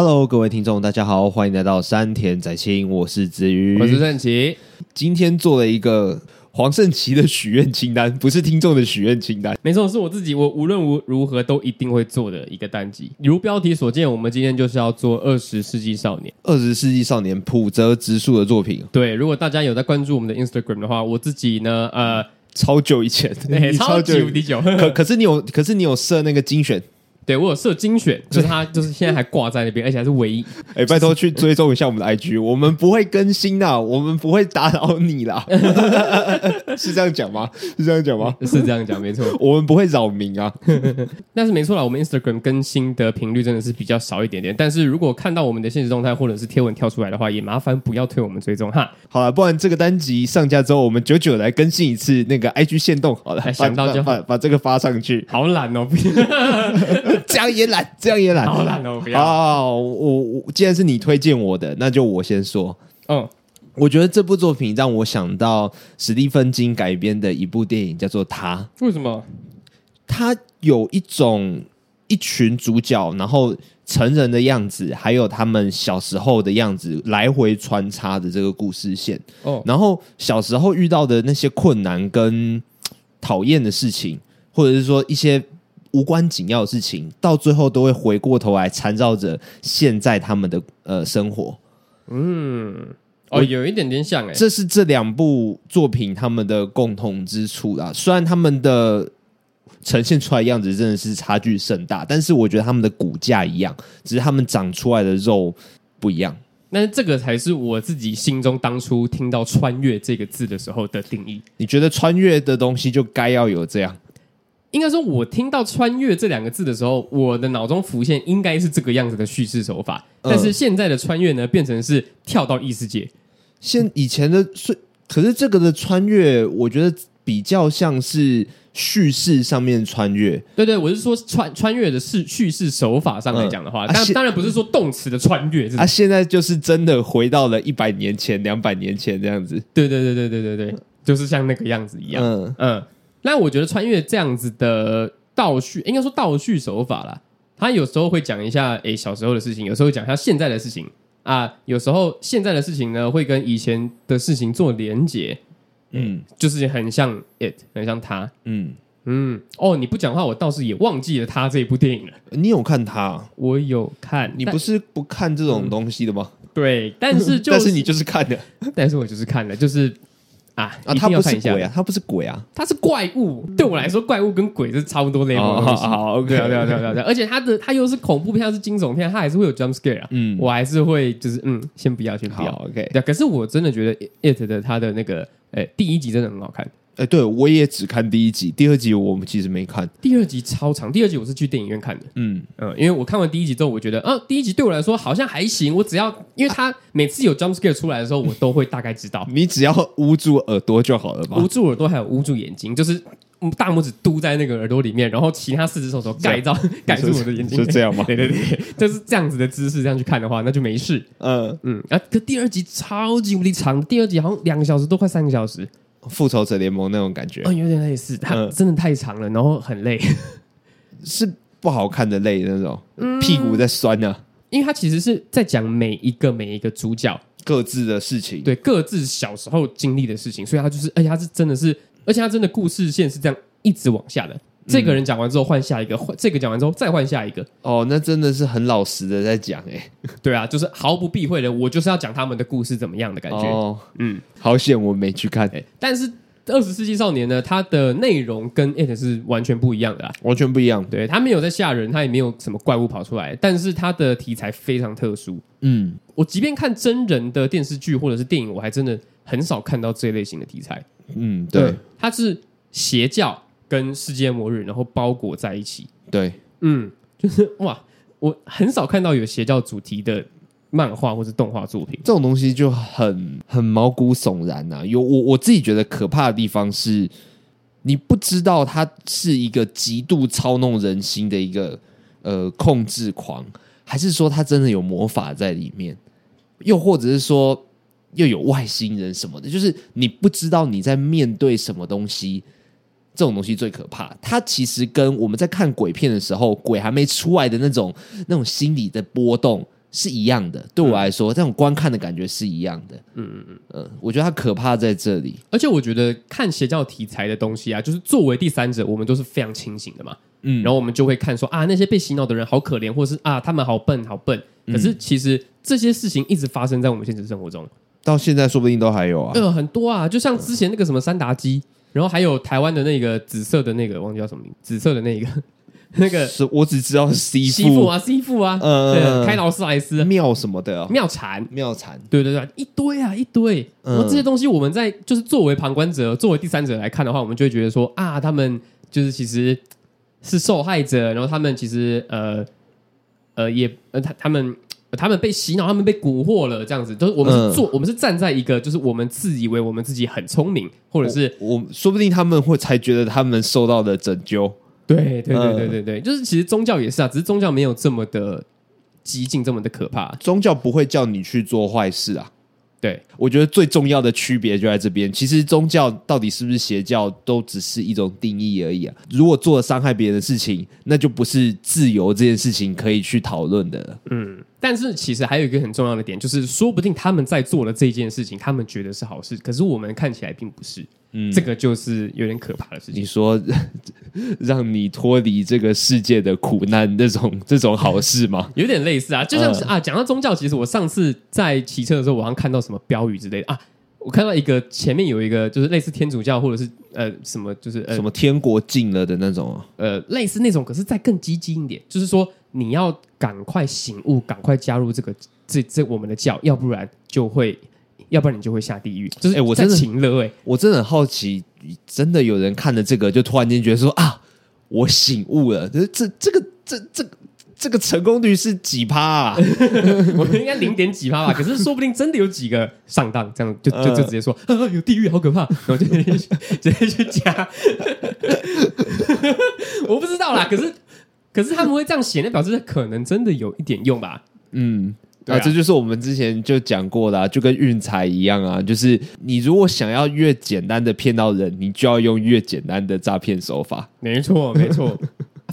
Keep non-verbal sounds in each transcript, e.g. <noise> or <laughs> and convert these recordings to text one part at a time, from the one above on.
Hello，各位听众，大家好，欢迎来到山田仔清，我是子瑜，我是圣奇。今天做了一个黄圣奇的许愿清单，不是听众的许愿清单，没错，是我自己，我无论如如何都一定会做的一个单集。如标题所见，我们今天就是要做二十世纪少年，二十世纪少年浦泽直树的作品。对，如果大家有在关注我们的 Instagram 的话，我自己呢，呃，超久以前，对，<laughs> 超级无敌久，可可是你有，可是你有设那个精选。对，我有设精选，就是他，就是现在还挂在那边，而且还是唯一。<laughs> 哎、欸，拜托去追踪一下我们的 IG，我们不会更新的，我们不会打扰你啦。<laughs> 是这样讲吗？是这样讲吗？<laughs> 是这样讲，没错，我们不会扰民啊。但是没错啦，我们 Instagram 更新的频率真的是比较少一点点。但是如果看到我们的现实动态或者是贴文跳出来的话，也麻烦不要推我们追踪哈。好了，不然这个单集上架之后，我们久久来更新一次那个 IG 限动。好了，想到就把把，把这个发上去。好懒哦，这样也懒。这样也懒，好懒哦！不要哦，我我既然是你推荐我的，那就我先说。嗯，我觉得这部作品让我想到史蒂芬金改编的一部电影，叫做《他》。为什么？他有一种一群主角，然后成人的样子，还有他们小时候的样子来回穿插的这个故事线。哦，然后小时候遇到的那些困难跟讨厌的事情，或者是说一些。无关紧要的事情，到最后都会回过头来缠绕着现在他们的呃生活。嗯，哦，有一点点像哎，这是这两部作品他们的共同之处啦。虽然他们的呈现出来样子真的是差距甚大，但是我觉得他们的骨架一样，只是他们长出来的肉不一样。那这个才是我自己心中当初听到“穿越”这个字的时候的定义。你觉得穿越的东西就该要有这样？应该说，我听到“穿越”这两个字的时候，我的脑中浮现应该是这个样子的叙事手法。但是现在的穿越呢，变成是跳到异世界。现以前的是，可是这个的穿越，我觉得比较像是叙事上面穿越。对对，我是说穿穿越的是叙事手法上来讲的话，当、嗯啊、当然不是说动词的穿越。啊，现在就是真的回到了一百年前、两百年前这样子。对对对对对对对，就是像那个样子一样。嗯嗯。那我觉得穿越这样子的倒叙，应该说倒叙手法啦。他有时候会讲一下，诶、欸，小时候的事情；有时候会讲一下现在的事情啊。有时候现在的事情呢，会跟以前的事情做连结。嗯，就是很像 it，很像他。嗯嗯。哦，你不讲话，我倒是也忘记了他这一部电影了。你有看他？我有看。你不是不看这种东西的吗？嗯、对，但是就 <laughs> 是、但是你就是看的，<laughs> 但是我就是看的，就是。啊啊！他不是鬼啊，他不是鬼啊，他是怪物。对我来说，怪物跟鬼是差不多的东西。<laughs> 好，OK，对啊，对啊，对啊，对啊。而且他的他又是恐怖片，又是惊悚片，他还是会有 jump scare 啊。嗯，我还是会就是嗯，先不要，先不要。OK，对。可是我真的觉得 it 的他的那个诶第一集真的很好看。哎，对，我也只看第一集，第二集我们其实没看。第二集超长，第二集我是去电影院看的。嗯嗯，因为我看完第一集之后，我觉得，啊，第一集对我来说好像还行。我只要，因为他每次有 jump scare 出来的时候，我都会大概知道。<laughs> 你只要捂住耳朵就好了吧？捂住耳朵，还有捂住眼睛，就是大拇指嘟在那个耳朵里面，然后其他四只手手盖罩 <laughs> 盖住我的眼睛，是这样吗？对对对，就是这样子的姿势，这样去看的话，那就没事。嗯嗯，啊，可第二集超级无敌长，第二集好像两个小时，都快三个小时。复仇者联盟那种感觉，嗯，有点类似，它真的太长了，然后很累，是不好看的累那种，嗯、屁股在酸呢、啊。因为它其实是在讲每一个每一个主角。各自的事情，对，各自小时候经历的事情，所以它就是，而且它是真的是，而且它真的故事线是这样一直往下的。这个人讲完之后换下一个，换这个讲完之后再换下一个。哦，那真的是很老实的在讲哎。对啊，就是毫不避讳的，我就是要讲他们的故事怎么样的感觉。哦，嗯，好险我没去看。但是《二十世纪少年》呢，它的内容跟《It》是完全不一样的啦，完全不一样。对，它没有在吓人，它也没有什么怪物跑出来，但是它的题材非常特殊。嗯，我即便看真人的电视剧或者是电影，我还真的很少看到这类型的题材。嗯，对，它是邪教。跟世界末日，然后包裹在一起。对，嗯，就是哇，我很少看到有邪教主题的漫画或是动画作品，这种东西就很很毛骨悚然呐、啊。有我我自己觉得可怕的地方是，你不知道他是一个极度操弄人心的一个呃控制狂，还是说他真的有魔法在里面，又或者是说又有外星人什么的，就是你不知道你在面对什么东西。这种东西最可怕，它其实跟我们在看鬼片的时候，鬼还没出来的那种那种心理的波动是一样的。对我来说，嗯、这种观看的感觉是一样的。嗯嗯嗯嗯，我觉得它可怕在这里。而且我觉得看邪教题材的东西啊，就是作为第三者，我们都是非常清醒的嘛。嗯，然后我们就会看说啊，那些被洗脑的人好可怜，或是啊，他们好笨好笨。可是其实这些事情一直发生在我们现实生活中，到现在说不定都还有啊。呃，很多啊，就像之前那个什么三达基，然后还有台湾的那个紫色的那个，忘记叫什么名，紫色的那个。<laughs> 那个是我只知道是西西父啊，西父啊，呃，对，开劳斯莱斯妙什么的，妙禅，妙禅，对对对，一堆啊，一堆。然后这些东西我们在就是作为旁观者，作为第三者来看的话，我们就会觉得说啊，他们就是其实是受害者，然后他们其实呃呃也呃他他们他们被洗脑，他们被蛊惑了，这样子。都是我们是做，我们是站在一个就是我们自以为我们自己很聪明，或者是我说不定他们会才觉得他们受到的拯救。对对对对对对，就是其实宗教也是啊，只是宗教没有这么的激进，这么的可怕。宗教不会叫你去做坏事啊。对，我觉得最重要的区别就在这边。其实宗教到底是不是邪教，都只是一种定义而已啊。如果做了伤害别人的事情，那就不是自由这件事情可以去讨论的。嗯，但是其实还有一个很重要的点，就是说不定他们在做的这件事情，他们觉得是好事，可是我们看起来并不是。嗯，这个就是有点可怕的事情。你说让你脱离这个世界的苦难，这种 <laughs> 这种好事吗？<laughs> 有点类似啊，就像是、呃、啊，讲到宗教，其实我上次在骑车的时候，我好像看到什么标语之类的啊，我看到一个前面有一个就是类似天主教或者是呃什么，就是、呃、什么天国近了的那种啊，呃，类似那种，可是再更激进一点，就是说你要赶快醒悟，赶快加入这个这这我们的教，要不然就会。要不然你就会下地狱。就是哎，我真的哎，我真的很好奇，真的有人看了这个，就突然间觉得说啊，我醒悟了。这这这个这这个这个成功率是几趴啊？<laughs> 我应该零点几趴吧。可是说不定真的有几个上当，这样就就就直接说啊，有地狱，好可怕，然后就直接去加。<laughs> 我不知道啦，可是可是他们会这样写，那表示可能真的有一点用吧？嗯。啊，啊，这就是我们之前就讲过的，啊，就跟运财一样啊，就是你如果想要越简单的骗到人，你就要用越简单的诈骗手法。没错，没错，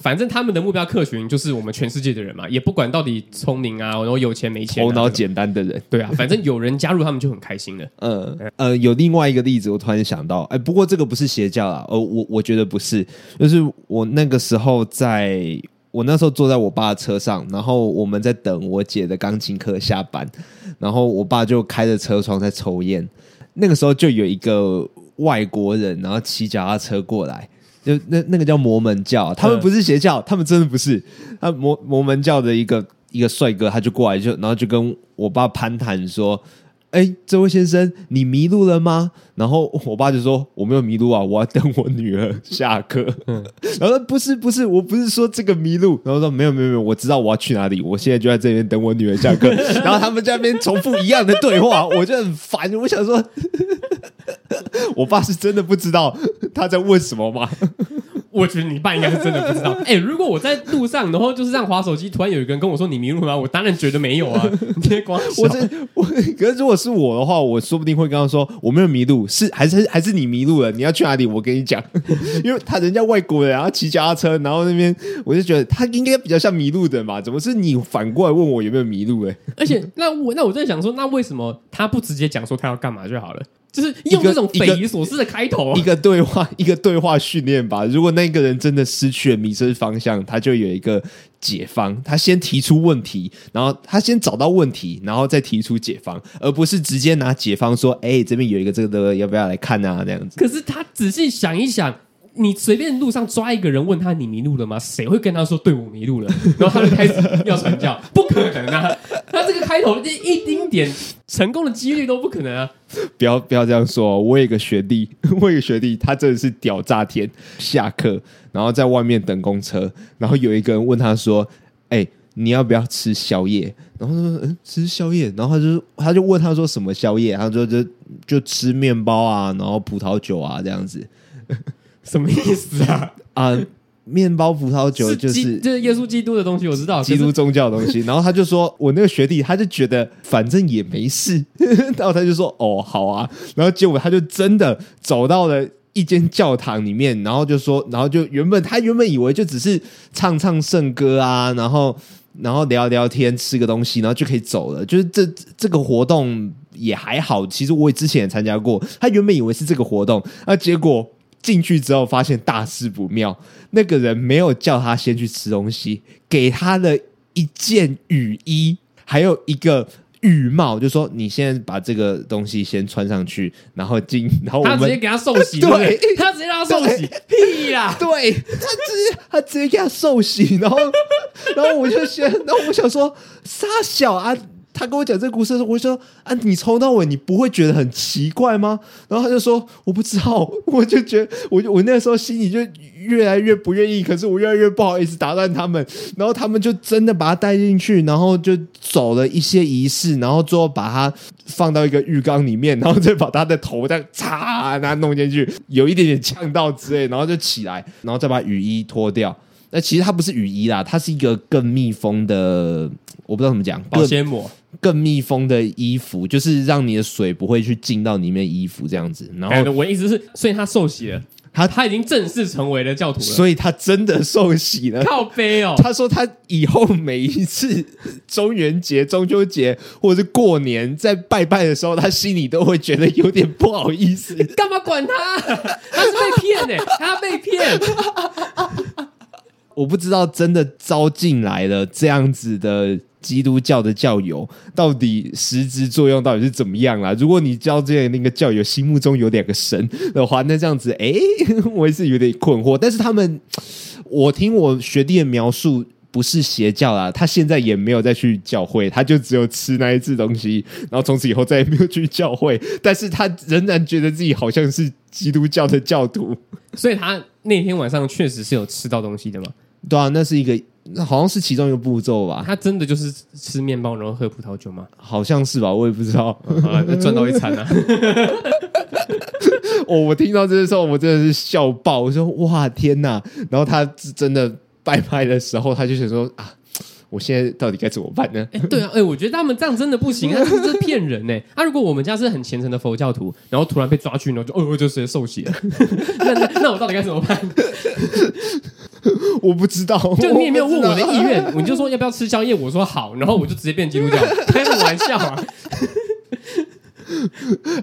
反正他们的目标客群就是我们全世界的人嘛，也不管到底聪明啊，然后有钱没钱，啊，头脑简单的人。对啊，反正有人加入他们就很开心了。嗯 <laughs> 呃，有另外一个例子，我突然想到，哎，不过这个不是邪教啊，呃，我我觉得不是，就是我那个时候在。我那时候坐在我爸的车上，然后我们在等我姐的钢琴课下班，然后我爸就开着车窗在抽烟。那个时候就有一个外国人，然后骑脚踏车过来，就那那个叫摩门教，他们不是邪教，他们真的不是，他摩摩门教的一个一个帅哥，他就过来就然后就跟我爸攀谈说。哎，这位先生，你迷路了吗？然后我爸就说：“我没有迷路啊，我要等我女儿下课。”嗯，<laughs> 然后说：“不是，不是，我不是说这个迷路。”然后说：“没有，没有，没有，我知道我要去哪里，我现在就在这边等我女儿下课。” <laughs> 然后他们在那边重复一样的对话，我就很烦。我想说，<laughs> 我爸是真的不知道他在问什么吗？<laughs> 我觉得你爸应该是真的不知道。<laughs> 哎、欸，如果我在路上，然后就是这样滑手机，突然有一个人跟我说你迷路了吗？我当然觉得没有啊。<laughs> 你别光我这我，可是如果是我的话，我说不定会跟他说我没有迷路，是还是还是你迷路了？你要去哪里？我跟你讲，因为他人家外国人，然后骑脚踏车，然后那边我就觉得他应该比较像迷路的嘛。怎么是你反过来问我有没有迷路、欸？哎，而且那我那我在想说，那为什么他不直接讲说他要干嘛就好了？就是用这种匪夷所思的开头，一个对话，<laughs> 一个对话训练吧。如果那个人真的失去了迷失方向，他就有一个解方。他先提出问题，然后他先找到问题，然后再提出解方，而不是直接拿解方说：“哎，这边有一个这个的，要不要来看啊？”这样子。可是他仔细想一想。你随便路上抓一个人问他，你迷路了吗？谁会跟他说，对，我迷路了？<laughs> 然后他就开始要传教，不可能啊！<laughs> 他这个开头一丁点成功的几率都不可能啊！不要不要这样说，我有一个学弟，<laughs> 我有一个学弟，他真的是屌炸天。下课然后在外面等公车，然后有一个人问他说：“哎、你要不要吃宵夜？”然后他说：“嗯，吃宵夜。”然后他就他就问他说：“什么宵夜？”他说：“就就吃面包啊，然后葡萄酒啊这样子。”什么意思啊？<laughs> 啊，面包、葡萄酒就是是就是耶稣基督的东西，我知道，基督宗教的东西。<laughs> 然后他就说，我那个学弟他就觉得反正也没事，<laughs> 然后他就说哦好啊，然后结果他就真的走到了一间教堂里面，然后就说，然后就原本他原本以为就只是唱唱圣歌啊，然后然后聊聊天，吃个东西，然后就可以走了。就是这这个活动也还好，其实我也之前也参加过。他原本以为是这个活动，啊结果进去之后发现大事不妙，那个人没有叫他先去吃东西，给他了一件雨衣，还有一个。雨帽就说：“你现在把这个东西先穿上去，然后进，<laughs> 然后我们他直接给他受洗，<laughs> 对，对他直接让他受洗，<laughs> 屁呀！对他直接他直接给他受洗，然后然后我就先，然后我想说，杀小啊。”他跟我讲这个故事的时候，我就说：“啊，你从到尾你不会觉得很奇怪吗？”然后他就说：“我不知道。<laughs> ”我就觉得，我我那个时候心里就越来越不愿意，可是我越来越不好意思打断他们。然后他们就真的把他带进去，然后就走了一些仪式，然后最后把他放到一个浴缸里面，然后再把他的头再擦，然后弄进去，有一点点呛到之类，然后就起来，然后再把雨衣脱掉。那其实它不是雨衣啦，它是一个更密封的，我不知道怎么讲，保鲜膜。更密封的衣服，就是让你的水不会去进到里面衣服这样子。然后我的意思是，所以他受洗了，他他已经正式成为了教徒了，所以他真的受洗了。靠背哦！他说他以后每一次中元节、中秋节或者是过年在拜拜的时候，他心里都会觉得有点不好意思。<laughs> 干嘛管他？他是被骗呢、欸，他被骗。我不知道真的招进来了这样子的。基督教的教友到底实质作用到底是怎么样啦？如果你教这样那个教友心目中有两个神的话，那这样子，哎，<laughs> 我也是有点困惑。但是他们，我听我学弟的描述，不是邪教啦，他现在也没有再去教会，他就只有吃那一次东西，然后从此以后再也没有去教会。但是他仍然觉得自己好像是基督教的教徒，所以他那天晚上确实是有吃到东西的嘛？对啊，那是一个。那好像是其中一个步骤吧？他真的就是吃面包然后喝葡萄酒吗？好像是吧，我也不知道。<laughs> 赚到一餐啊！哦，<laughs> 我听到这个时候，我真的是笑爆。我说：“哇，天哪！”然后他真的拜拜的时候，他就想说：“啊，我现在到底该怎么办呢？”欸、对啊，哎、欸，我觉得他们这样真的不行啊，<laughs> 这是骗人呢、欸。啊，如果我们家是很虔诚的佛教徒，然后突然被抓去，然后就哦，就直接受洗了。那那那我到底该怎么办？<laughs> 我不知道，<laughs> 就你也没有问我的意愿，你就说要不要吃宵夜，我说好，然后我就直接变基督教，<laughs> 开什么玩笑啊？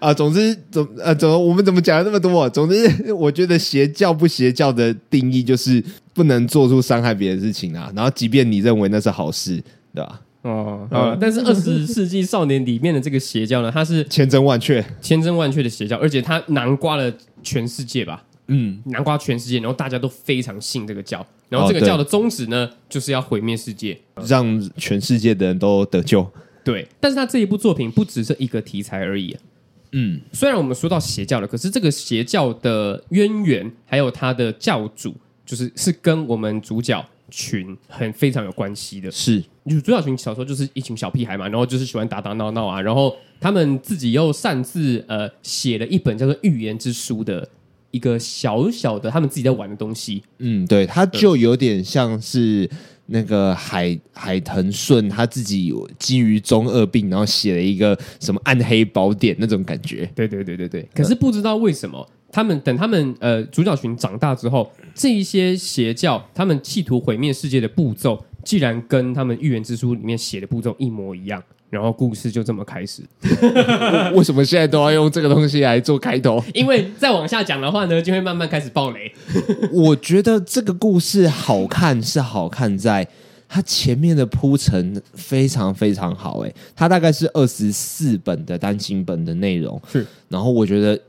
啊，总之总呃，总我们怎么讲了那么多？总之，我觉得邪教不邪教的定义就是不能做出伤害别人的事情啊。然后，即便你认为那是好事，对吧？哦，嗯、但是二十世纪少年里面的这个邪教呢，它是千真万确、千真万确的邪教，而且它囊括了全世界吧。嗯，南瓜全世界，然后大家都非常信这个教，然后这个教的宗旨呢，就是要毁灭世界，让全世界的人都得救。对，但是他这一部作品不只是一个题材而已。嗯，虽然我们说到邪教了，可是这个邪教的渊源，还有他的教主，就是是跟我们主角群很非常有关系的。是，就主角群小时候就是一群小屁孩嘛，然后就是喜欢打打闹闹啊，然后他们自己又擅自呃写了一本叫做《预言之书》的。一个小小的他们自己在玩的东西，嗯，对，他就有点像是那个海海藤顺他自己有基于中二病，然后写了一个什么暗黑宝典那种感觉。对对对对对。可是不知道为什么，他们等他们呃主角群长大之后，这一些邪教他们企图毁灭世界的步骤，既然跟他们预言之书里面写的步骤一模一样。然后故事就这么开始。<laughs> 为什么现在都要用这个东西来做开头？因为再往下讲的话呢，就会慢慢开始爆雷。<laughs> 我觉得这个故事好看是好看在它前面的铺陈非常非常好。哎，它大概是二十四本的单行本的内容。是，然后我觉得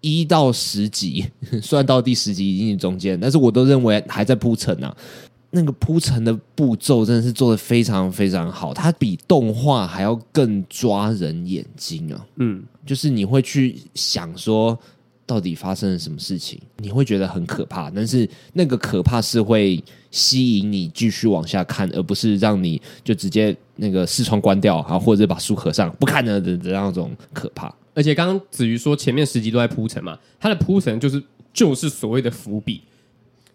一到十集，<laughs> 算到第十集已经是中间，但是我都认为还在铺陈啊。那个铺陈的步骤真的是做得非常非常好，它比动画还要更抓人眼睛啊！嗯，就是你会去想说，到底发生了什么事情，你会觉得很可怕，但是那个可怕是会吸引你继续往下看，而不是让你就直接那个视窗关掉啊，或者把书合上不看了的的那种可怕。而且刚刚子瑜说前面十集都在铺陈嘛，它的铺陈就是就是所谓的伏笔。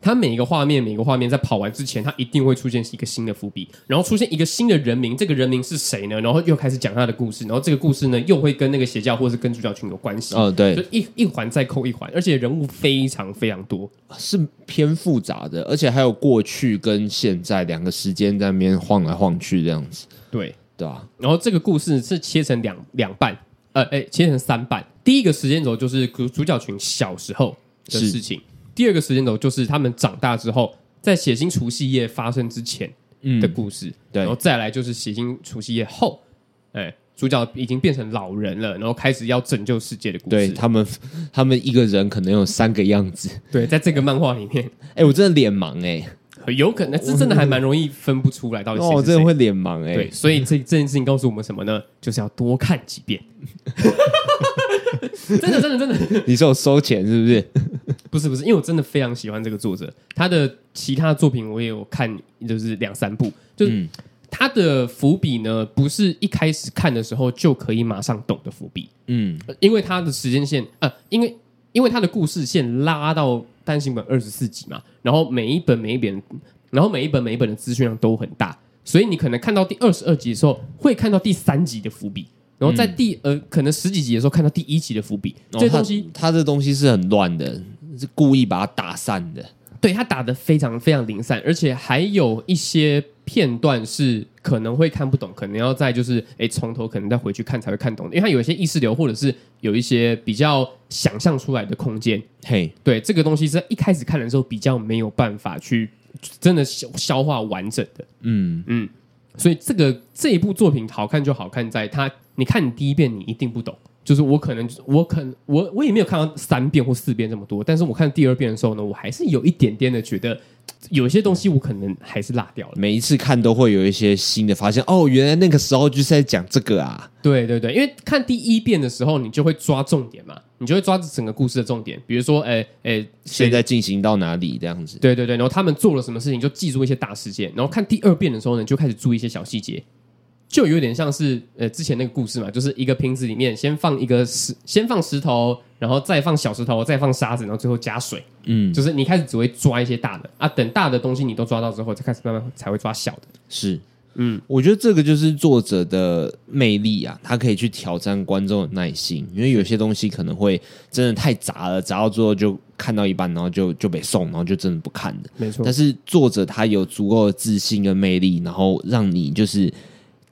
它每一个画面，每一个画面在跑完之前，它一定会出现一个新的伏笔，然后出现一个新的人名，这个人名是谁呢？然后又开始讲他的故事，然后这个故事呢又会跟那个邪教或是跟主角群有关系。哦，对，就一一环再扣一环，而且人物非常非常多，是偏复杂的，而且还有过去跟现在两个时间在那边晃来晃去这样子。对，对啊。然后这个故事是切成两两半，呃，哎，切成三半。第一个时间轴就是主主角群小时候的事情。第二个时间轴就是他们长大之后，在血腥除夕夜发生之前的故事，嗯、对，然后再来就是血腥除夕夜后，哎，主角已经变成老人了，然后开始要拯救世界的故事。对他们，他们一个人可能有三个样子。对，在这个漫画里面，哎，我真的脸盲哎、欸，有可能是真的还蛮容易分不出来到底谁是谁。哦，我真的会脸盲哎、欸。对，所以这这件事情告诉我们什么呢？就是要多看几遍。<laughs> 真的，真的，真的，你说我收钱是不是？不是不是，因为我真的非常喜欢这个作者，他的其他作品我也有看，就是两三部，就是他的伏笔呢，不是一开始看的时候就可以马上懂的伏笔，嗯，因为他的时间线，呃，因为因为他的故事线拉到单行本二十四集嘛，然后每一本每一本，然后每一本每一本的资讯量都很大，所以你可能看到第二十二集的时候，会看到第三集的伏笔。然后在第呃可能十几集的时候看到第一集的伏笔，这东西他这东西是很乱的，是故意把它打散的。对，他打的非常非常零散，而且还有一些片段是可能会看不懂，可能要再就是哎从头可能再回去看才会看懂，因为他有一些意识流或者是有一些比较想象出来的空间。嘿，对，这个东西是在一开始看的时候比较没有办法去真的消消化完整的。嗯嗯。所以这个这一部作品好看就好看在它，你看你第一遍你一定不懂，就是我可能我可能我我也没有看到三遍或四遍这么多，但是我看第二遍的时候呢，我还是有一点点的觉得有些东西我可能还是落掉了。每一次看都会有一些新的发现，哦，原来那个时候就是在讲这个啊。对对对，因为看第一遍的时候，你就会抓重点嘛。你就会抓住整个故事的重点，比如说，哎哎，现在进行到哪里这样子？对对对，然后他们做了什么事情，就记住一些大事件。然后看第二遍的时候呢，就开始注意一些小细节，就有点像是呃之前那个故事嘛，就是一个瓶子里面先放一个石，先放石头，然后再放小石头，再放沙子，然后最后加水。嗯，就是你开始只会抓一些大的啊，等大的东西你都抓到之后，再开始慢慢才会抓小的。是。嗯，我觉得这个就是作者的魅力啊，他可以去挑战观众的耐心，因为有些东西可能会真的太杂了，杂到最后就看到一半，然后就就被送，然后就真的不看了。没错，但是作者他有足够的自信跟魅力，然后让你就是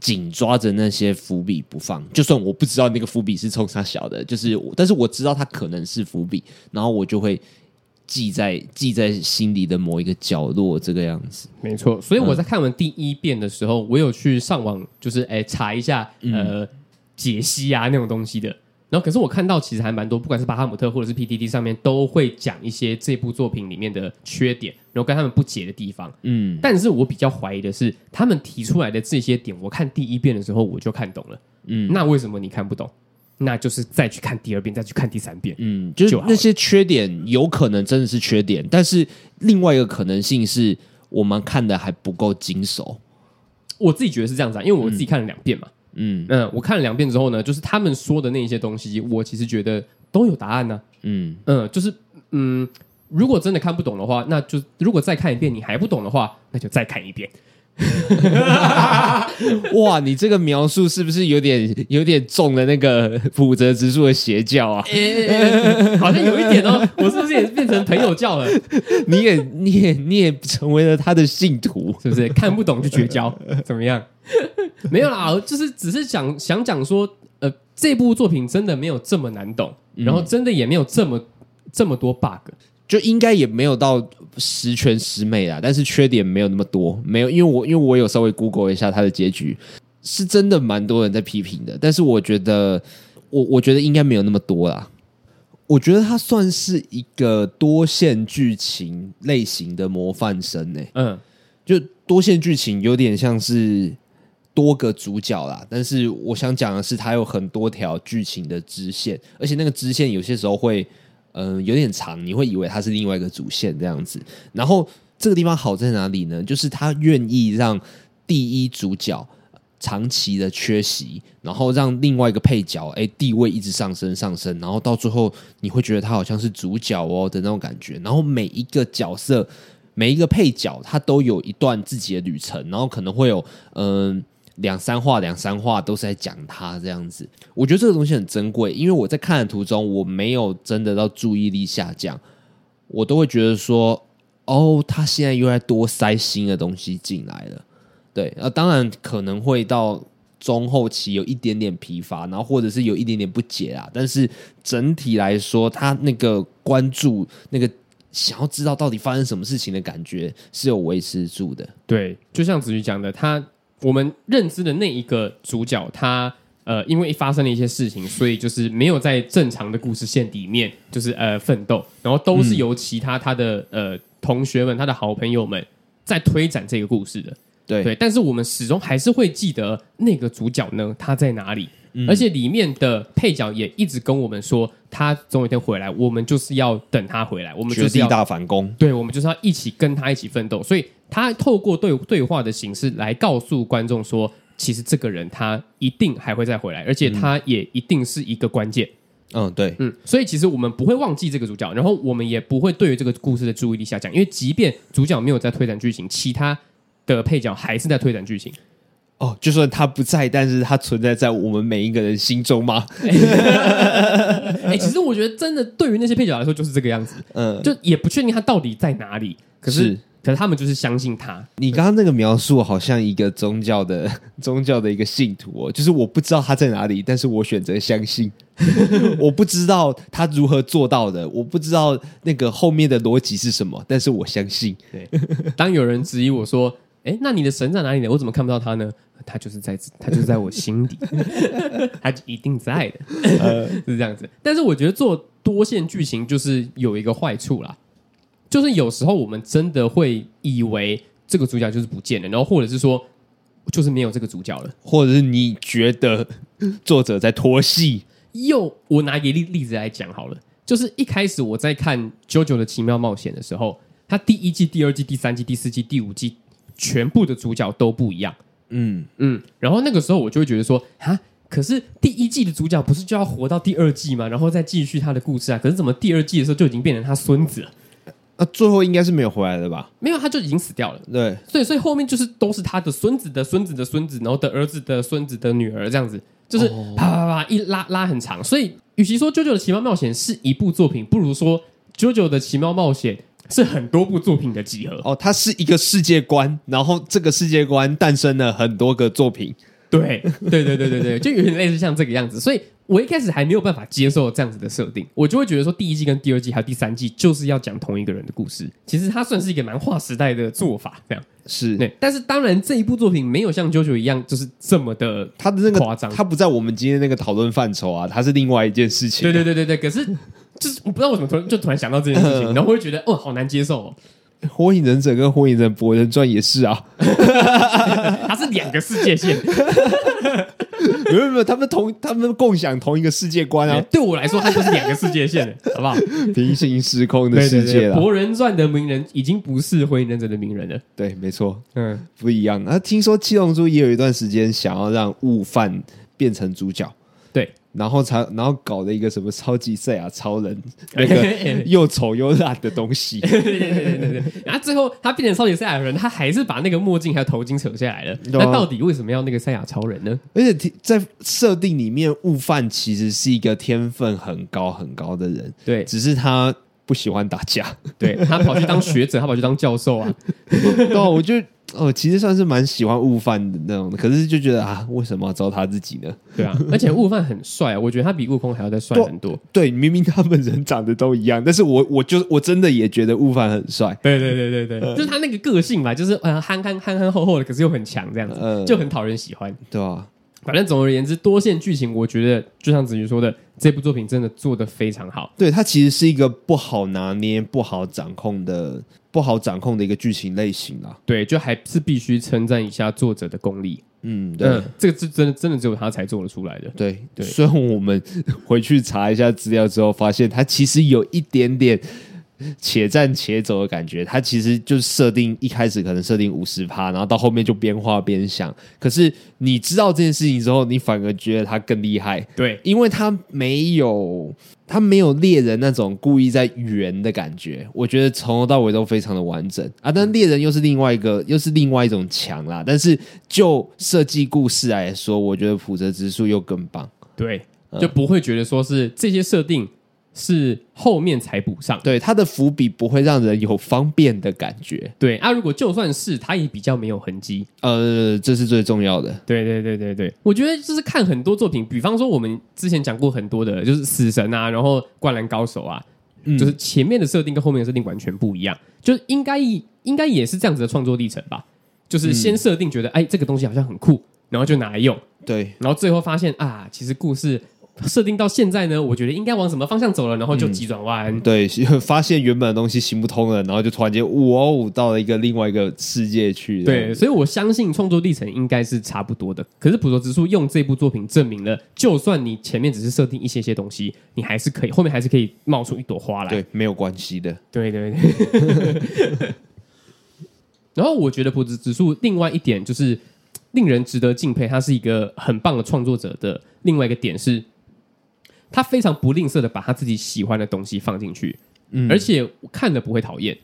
紧抓着那些伏笔不放，就算我不知道那个伏笔是冲他小的，就是，但是我知道他可能是伏笔，然后我就会。记在记在心里的某一个角落，这个样子没错。所以我在看完第一遍的时候，我有去上网，就是哎查一下呃解析啊那种东西的。然后可是我看到其实还蛮多，不管是巴哈姆特或者是 PTT 上面都会讲一些这部作品里面的缺点，然后跟他们不解的地方。嗯，但是我比较怀疑的是，他们提出来的这些点，我看第一遍的时候我就看懂了。嗯，那为什么你看不懂？那就是再去看第二遍，再去看第三遍，嗯，就是那些缺点有可能真的是缺点，但是另外一个可能性是我们看的还不够精熟。我自己觉得是这样子啊，因为我自己看了两遍嘛，嗯嗯，我看了两遍之后呢，就是他们说的那些东西，我其实觉得都有答案呢，嗯。嗯，就是嗯，如果真的看不懂的话，那就如果再看一遍你还不懂的话，那就再看一遍。<laughs> 哇，你这个描述是不是有点有点中了那个普泽直树的邪教啊？欸欸，好像有一点哦，我是不是也变成朋友教了？<laughs> 你也你也你也成为了他的信徒，是不是？看不懂就绝交，怎么样？没有啦，就是只是想想讲说，呃，这部作品真的没有这么难懂，然后真的也没有这么这么多 bug。就应该也没有到十全十美啦，但是缺点没有那么多，没有，因为我因为我有稍微 Google 一下它的结局，是真的蛮多人在批评的，但是我觉得我我觉得应该没有那么多啦，我觉得它算是一个多线剧情类型的模范生呢、欸，嗯，就多线剧情有点像是多个主角啦，但是我想讲的是它有很多条剧情的支线，而且那个支线有些时候会。嗯、有点长，你会以为它是另外一个主线这样子。然后这个地方好在哪里呢？就是他愿意让第一主角长期的缺席，然后让另外一个配角哎地位一直上升上升，然后到最后你会觉得他好像是主角哦的那种感觉。然后每一个角色，每一个配角，他都有一段自己的旅程，然后可能会有嗯、两三话两三话都是在讲他这样子。我觉得这个东西很珍贵，因为我在看的途中，我没有真的到注意力下降，我都会觉得说，哦，他现在又在多塞新的东西进来了。对，呃，当然可能会到中后期有一点点疲乏，然后或者是有一点点不解啊。但是整体来说，他那个关注、那个想要知道到底发生什么事情的感觉是有维持住的。对，就像子瑜讲的，他我们认知的那一个主角，他呃，因为发生了一些事情，所以就是没有在正常的故事线里面，就是呃奋斗，然后都是由其他他的呃同学们、他的好朋友们在推展这个故事的。对对，但是我们始终还是会记得那个主角呢，他在哪里？嗯、而且里面的配角也一直跟我们说，他总有一天回来，我们就是要等他回来，我们就是要大反攻，对，我们就是要一起跟他一起奋斗。所以他透过对对话的形式来告诉观众说，其实这个人他一定还会再回来，而且他也一定是一个关键。嗯，对，嗯，所以其实我们不会忘记这个主角，然后我们也不会对于这个故事的注意力下降，因为即便主角没有在推展剧情，其他。的配角还是在推展剧情哦，就算他不在，但是他存在在我们每一个人心中吗？<laughs> 哎，其实我觉得真的对于那些配角来说就是这个样子，嗯，就也不确定他到底在哪里，可是，是可是他们就是相信他。你刚刚那个描述好像一个宗教的 <laughs> 宗教的一个信徒哦，就是我不知道他在哪里，但是我选择相信。<laughs> 我不知道他如何做到的，我不知道那个后面的逻辑是什么，但是我相信。对，当有人质疑我说：“哎，那你的神在哪里呢？我怎么看不到他呢？”他就是在，他就是在我心底，<laughs> 他一定在的，呃、是这样子。但是我觉得做多线剧情就是有一个坏处啦，就是有时候我们真的会以为这个主角就是不见了，然后或者是说就是没有这个主角了，或者是你觉得作者在拖戏。又，我拿一个例例子来讲好了，就是一开始我在看《JoJo 的奇妙冒险》的时候，它第一季、第二季、第三季、第四季、第五季全部的主角都不一样。嗯嗯，然后那个时候我就会觉得说，啊，可是第一季的主角不是就要活到第二季吗？然后再继续他的故事啊？可是怎么第二季的时候就已经变成他孙子了？啊，最后应该是没有回来的吧？没有，他就已经死掉了。对，所以所以后面就是都是他的孙子的孙子的孙子，然后的儿子的孙子的女儿这样子。就是啪啪啪一拉拉很长，所以与其说《JoJo 的奇妙冒险》是一部作品，不如说《JoJo 的奇妙冒险》是很多部作品的集合。哦，它是一个世界观，然后这个世界观诞生了很多个作品。对，对，对，对，对，对，就有点类似像这个样子。所以我一开始还没有办法接受这样子的设定，我就会觉得说，第一季跟第二季还有第三季就是要讲同一个人的故事。其实它算是一个蛮划时代的做法，这样是对。但是当然，这一部作品没有像 JoJo 一样，就是这么的它的那个夸张，它不在我们今天那个讨论范畴啊，它是另外一件事情。对，对，对，对，对。可是就是我不知道为什么突然就突然想到这件事情，<laughs> 然后我会觉得哦，好难接受哦。火影忍者跟火影忍博人传也是啊，<laughs> 它是两个世界线，<laughs> 没有没有，他们同他们共享同一个世界观啊。对我来说，它就是两个世界线，好不好？平行时空的世界了。博人传的鸣人已经不是火影忍者的鸣人了，对，没错，嗯，不一样。啊，听说七龙珠也有一段时间想要让悟饭变成主角。然后才，然后搞了一个什么超级赛亚超人，那个 <laughs> 又丑又烂的东西。<laughs> 对对对对对。然后最后他变成超级赛亚人，他还是把那个墨镜还有头巾扯下来了。那到底为什么要那个赛亚超人呢？而且在设定里面，悟饭其实是一个天分很高很高的人。对，只是他不喜欢打架。对，他跑去当学者，他跑去当教授啊。<laughs> 对，我就。哦，其实算是蛮喜欢悟饭的那种的，可是就觉得啊，为什么要糟蹋自己呢？<laughs> 对啊，而且悟饭很帅啊，我觉得他比悟空还要再帅很多。对，明明他们人长得都一样，但是我我就我真的也觉得悟饭很帅。对对对对对，嗯、就是他那个个性吧，就是呃憨憨憨憨厚厚的，可是又很强这样子，嗯、就很讨人喜欢，对啊。反正总而言之，多线剧情，我觉得就像子瑜说的，这部作品真的做得非常好。对，它其实是一个不好拿捏、不好掌控的、不好掌控的一个剧情类型啦。对，就还是必须称赞一下作者的功力。嗯，对，嗯、这个是真的，真的只有他才做得出来的。对对，虽然我们回去查一下资料之后，发现他其实有一点点且战且走的感觉。它其实就是设定一开始可能设定五十趴，然后到后面就边画边想。可是你知道这件事情之后，你反而觉得它更厉害。对，因为它没有它没有猎人那种故意在圆的感觉。我觉得从头到尾都非常的完整啊。但猎人又是另外一个，又是另外一种强啦。但是就设计故事来说，我觉得普泽之树又更棒。对。就不会觉得说是这些设定是后面才补上，对，它的伏笔不会让人有方便的感觉。对啊，如果就算是它也比较没有痕迹，呃，这是最重要的。对对对对对，我觉得就是看很多作品，比方说我们之前讲过很多的，就是死神啊，然后灌篮高手啊，嗯、就是前面的设定跟后面的设定完全不一样，就是应该应该也是这样子的创作历程吧，就是先设定觉得、嗯、哎这个东西好像很酷，然后就拿来用，对，然后最后发现啊，其实故事。设定到现在呢，我觉得应该往什么方向走了，然后就急转弯。嗯、对，<laughs> 发现原本的东西行不通了，然后就突然间哇哦，到了一个另外一个世界去。对，所以我相信创作历程应该是差不多的。可是浦泽直树用这部作品证明了，就算你前面只是设定一些些东西，你还是可以后面还是可以冒出一朵花来。对，没有关系的。对对对。<laughs> 然后我觉得浦泽直树另外一点就是令人值得敬佩，他是一个很棒的创作者的另外一个点是。他非常不吝啬的把他自己喜欢的东西放进去，嗯，而且看了不会讨厌。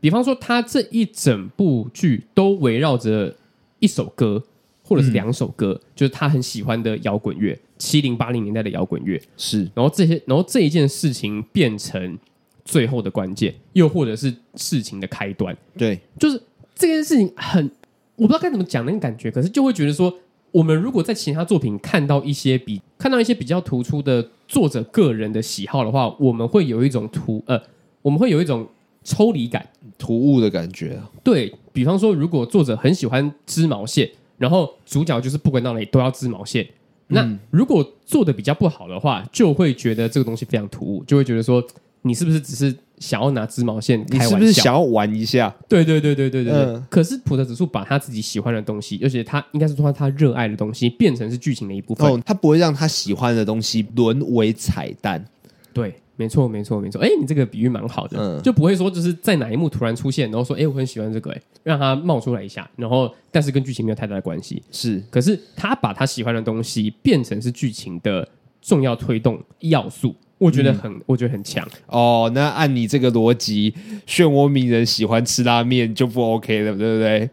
比方说，他这一整部剧都围绕着一首歌或者是两首歌，嗯，就是他很喜欢的摇滚乐，七零八零年代的摇滚乐是。然后这些，然后这一件事情变成最后的关键，又或者是事情的开端。对，就是这件事情很，我不知道该怎么讲那个感觉，可是就会觉得说。我们如果在其他作品看到一些比看到一些比较突出的作者个人的喜好的话，我们会有一种突呃，我们会有一种抽离感、突兀的感觉。对，比方说，如果作者很喜欢织毛线，然后主角就是不管到哪里都要织毛线，那如果做的比较不好的话，就会觉得这个东西非常突兀，就会觉得说你是不是只是。想要拿织毛线开玩笑，你是不是想要玩一下？对对对对对对对。嗯、可是普泽指数把他自己喜欢的东西，而且他应该是说他热爱的东西，变成是剧情的一部分。哦，他不会让他喜欢的东西沦为彩蛋。对，没错没错没错。哎，你这个比喻蛮好的，嗯、就不会说就是在哪一幕突然出现，然后说哎我很喜欢这个，哎让他冒出来一下，然后但是跟剧情没有太大的关系。是，可是他把他喜欢的东西变成是剧情的重要推动要素。我觉得很，嗯、我觉得很强哦。那按你这个逻辑，漩涡鸣人喜欢吃拉面就不 OK 了，对不对？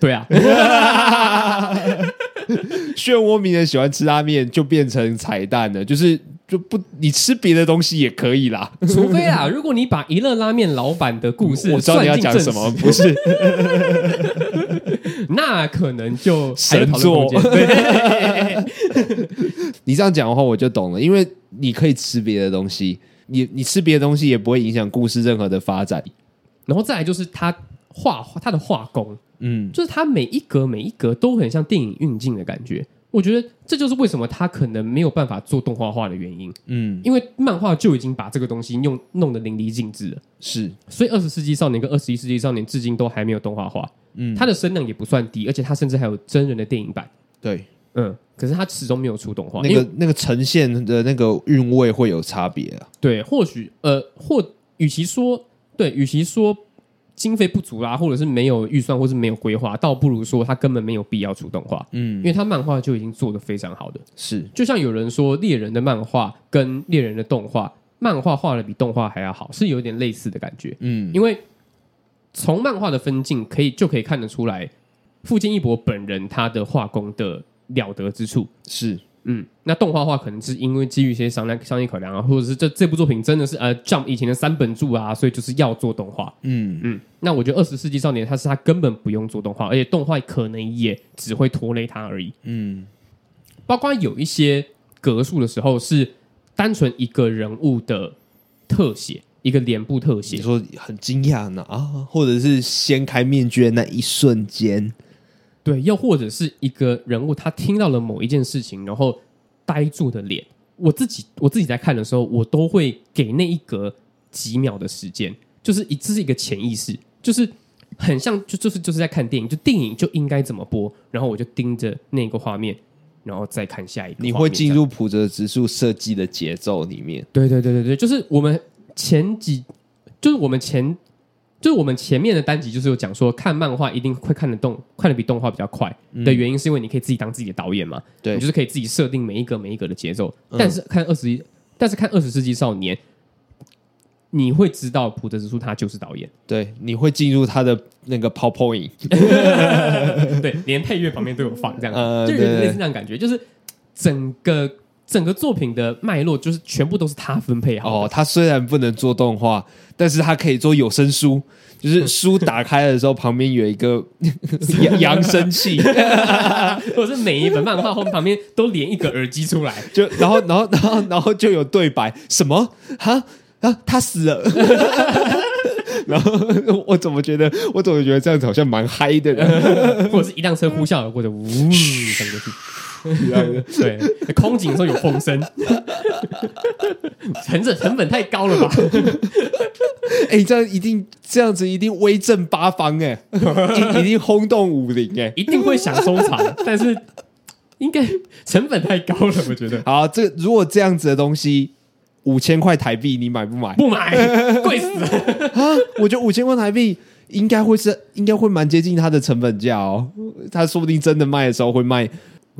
<laughs> 对啊。<laughs> 漩涡鸣人喜欢吃拉面就变成彩蛋了，就是就不你吃别的东西也可以啦。<laughs> 除非啊，如果你把一乐拉面老板的故事，我知道你要讲什么，不是？那可能就神作。<laughs> 你这样讲的话，我就懂了，因为。你可以吃别的东西，你你吃别的东西也不会影响故事任何的发展。然后再来就是他画他的画工，嗯，就是他每一格每一格都很像电影运镜的感觉。我觉得这就是为什么他可能没有办法做动画化的原因，嗯，因为漫画就已经把这个东西用弄得淋漓尽致了。是，所以二十世纪少年跟二十一世纪少年至今都还没有动画化，嗯，它的声量也不算低，而且它甚至还有真人的电影版。对。嗯，可是他始终没有出动画，那个那个呈现的那个韵味会有差别啊。对，或许呃，或与其说对，与其说经费不足啦，或者是没有预算，或是没有规划，倒不如说他根本没有必要出动画。嗯，因为他漫画就已经做的非常好的。是，就像有人说猎人的漫画跟猎人的动画，漫画画的比动画还要好，是有点类似的感觉。嗯，因为从漫画的分镜可以就可以看得出来，富坚义博本人他的画工的。了得之处是，嗯，那动画化可能是因为基于一些商量商业考量啊，或者是这这部作品真的是呃，Jump 以前的三本柱啊，所以就是要做动画，嗯嗯。那我觉得《二十世纪少年》他是他根本不用做动画，而且动画可能也只会拖累他而已，嗯。包括有一些格数的时候是单纯一个人物的特写，一个脸部特写，你说很惊讶呢啊，或者是掀开面具的那一瞬间。对，又或者是一个人物，他听到了某一件事情，然后呆住的脸。我自己我自己在看的时候，我都会给那一格几秒的时间，就是一这是一个潜意识，就是很像就就是就是在看电影，就电影就应该怎么播，然后我就盯着那个画面，然后再看下一个。你会进入普泽直树设计的节奏里面。对对对对对，就是我们前几就是我们前就是我们前面的单集就是有讲说，看漫画一定会看得动，看得比动画比较快的原因，是因为你可以自己当自己的导演嘛，对，你就是可以自己设定每一个每一个的节奏。但是看二十一，但是看二十世纪少年。你会知道普德之树他就是导演，对，你会进入他的那个 PowerPoint，<laughs> 对，连配乐旁边都有放这样，<laughs> 呃、就有点类似这样感觉，就是整个整个作品的脉络就是全部都是他分配好。哦，他虽然不能做动画，但是他可以做有声书，就是书打开的时候旁边有一个 <laughs> 扬声器，<laughs> 或者是每一本漫画后面旁边都连一个耳机出来，就然后然后然后然后就有对白，什么？哈？啊，他死了，<laughs> 然后我怎么觉得，我怎么觉得这样子好像蛮嗨的呢？或者是一辆车呼啸而过的，呜，<laughs> 对，空警的时候有风声，成本成本太高了吧？<laughs> 哎、欸，这样一定这样子一定威震八方哎，<laughs> 一定轰动武林哎，一定会想收藏，但是应该成本太高了，我觉得。好，这如果这样子的东西。五千块台币，你买不买？不买，贵死了啊！我觉得五千块台币应该会是，应该会蛮接近它的成本价哦。他说不定真的卖的时候会卖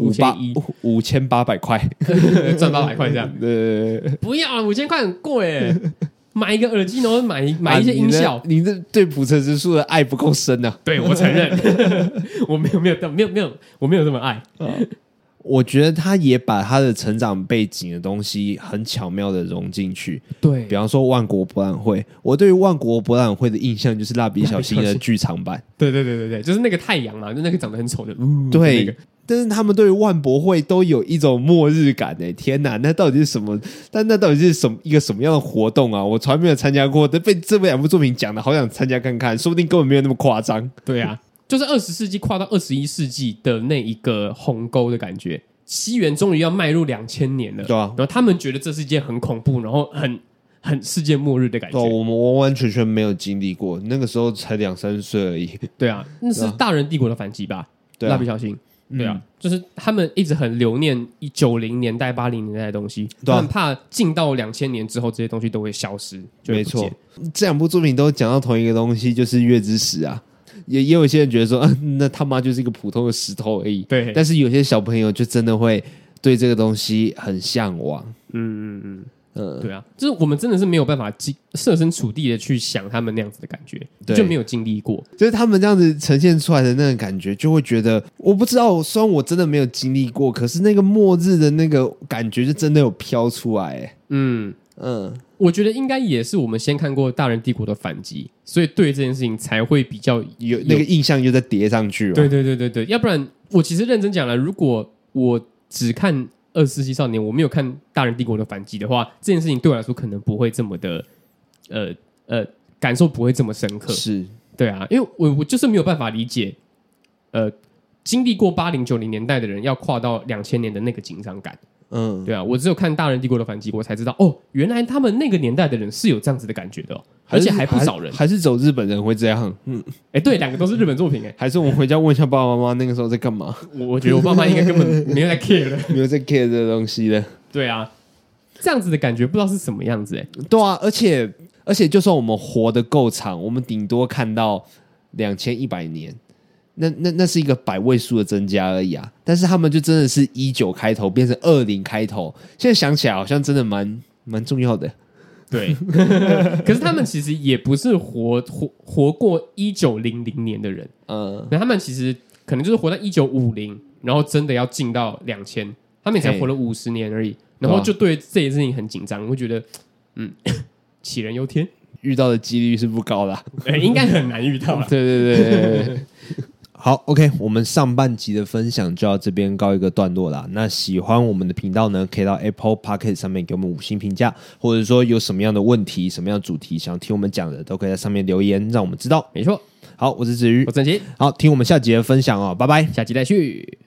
五千一五千八百块，<laughs> 赚八百块这样。<laughs> 对，不要五千块很贵，<laughs> 买一个耳机，然后买买一些音效。你这对普车之树的爱不够深啊！对，我承认，我没有没有没有没有，我没有这么爱。我觉得他也把他的成长背景的东西很巧妙的融进去。对，比方说万国博览会，我对于万国博览会的印象就是蜡笔小新的剧场版。对对对对对，就是那个太阳嘛，就那个长得很丑的。对，那个、但是他们对于万博会都有一种末日感诶！天哪，那到底是什么？但那到底是什么一个什么样的活动啊？我从来没有参加过，但被这两部作品讲的好想参加看看，说不定根本没有那么夸张。对啊。就是二十世纪跨到二十一世纪的那一个鸿沟的感觉，西元终于要迈入两千年了，对啊，然后他们觉得这是一件很恐怖，然后很很世界末日的感觉。我们完完全全没有经历过，那个时候才两三岁而已。对啊，那是大人帝国的反击吧？蜡笔、啊、小新，对啊，嗯、就是他们一直很留念一九零年代、八零年代的东西，啊、他们怕进到两千年之后，这些东西都会消失。没错，这两部作品都讲到同一个东西，就是月之石啊。也也有些人觉得说，啊，那他妈就是一个普通的石头而已。对，但是有些小朋友就真的会对这个东西很向往。嗯嗯嗯嗯，对啊，就是我们真的是没有办法设身处地的去想他们那样子的感觉，对就没有经历过。就是他们这样子呈现出来的那个感觉，就会觉得我不知道，虽然我真的没有经历过，可是那个末日的那个感觉就真的有飘出来。嗯。嗯，我觉得应该也是我们先看过《大人帝国》的反击，所以对这件事情才会比较有那个印象，又再叠上去。对对对对对，要不然我其实认真讲了，如果我只看《二十世纪少年》，我没有看《大人帝国》的反击的话，这件事情对我来说可能不会这么的，呃呃，感受不会这么深刻。是对啊，因为我我就是没有办法理解，呃，经历过八零九零年代的人要跨到两千年的那个紧张感。嗯，对啊，我只有看《大人帝国》的反击，我才知道哦，原来他们那个年代的人是有这样子的感觉的，哦，而且还不少人，还，还是走日本人会这样。嗯，哎，对，两个都是日本作品，哎，还是我们回家问一下爸爸妈妈，那个时候在干嘛？我我觉得我爸妈应该根本没有在 care 的，<laughs> 没有在 care 这个东西的。对啊，这样子的感觉不知道是什么样子，哎，对啊，而且而且，就算我们活得够长，我们顶多看到两千一百年。那那那是一个百位数的增加而已啊，但是他们就真的是一九开头变成二零开头，现在想起来好像真的蛮蛮重要的。对，<laughs> 可是他们其实也不是活活活过一九零零年的人，嗯，那他们其实可能就是活到一九五零，然后真的要进到两千，他们也才活了五十年而已，然后就对这件事情很紧张，会觉得嗯，杞人忧天，遇到的几率是不高的，欸，<laughs> 应该很难遇到。<laughs> 对对对对对。好，OK，我们上半集的分享就到这边告一个段落啦。那喜欢我们的频道呢，可以到 Apple Podcast 上面给我们五星评价，或者说有什么样的问题、什么样的主题想听我们讲的，都可以在上面留言，让我们知道。没错，好，我是子瑜，我是陈奇，好，听我们下集的分享哦，拜拜，下集再续。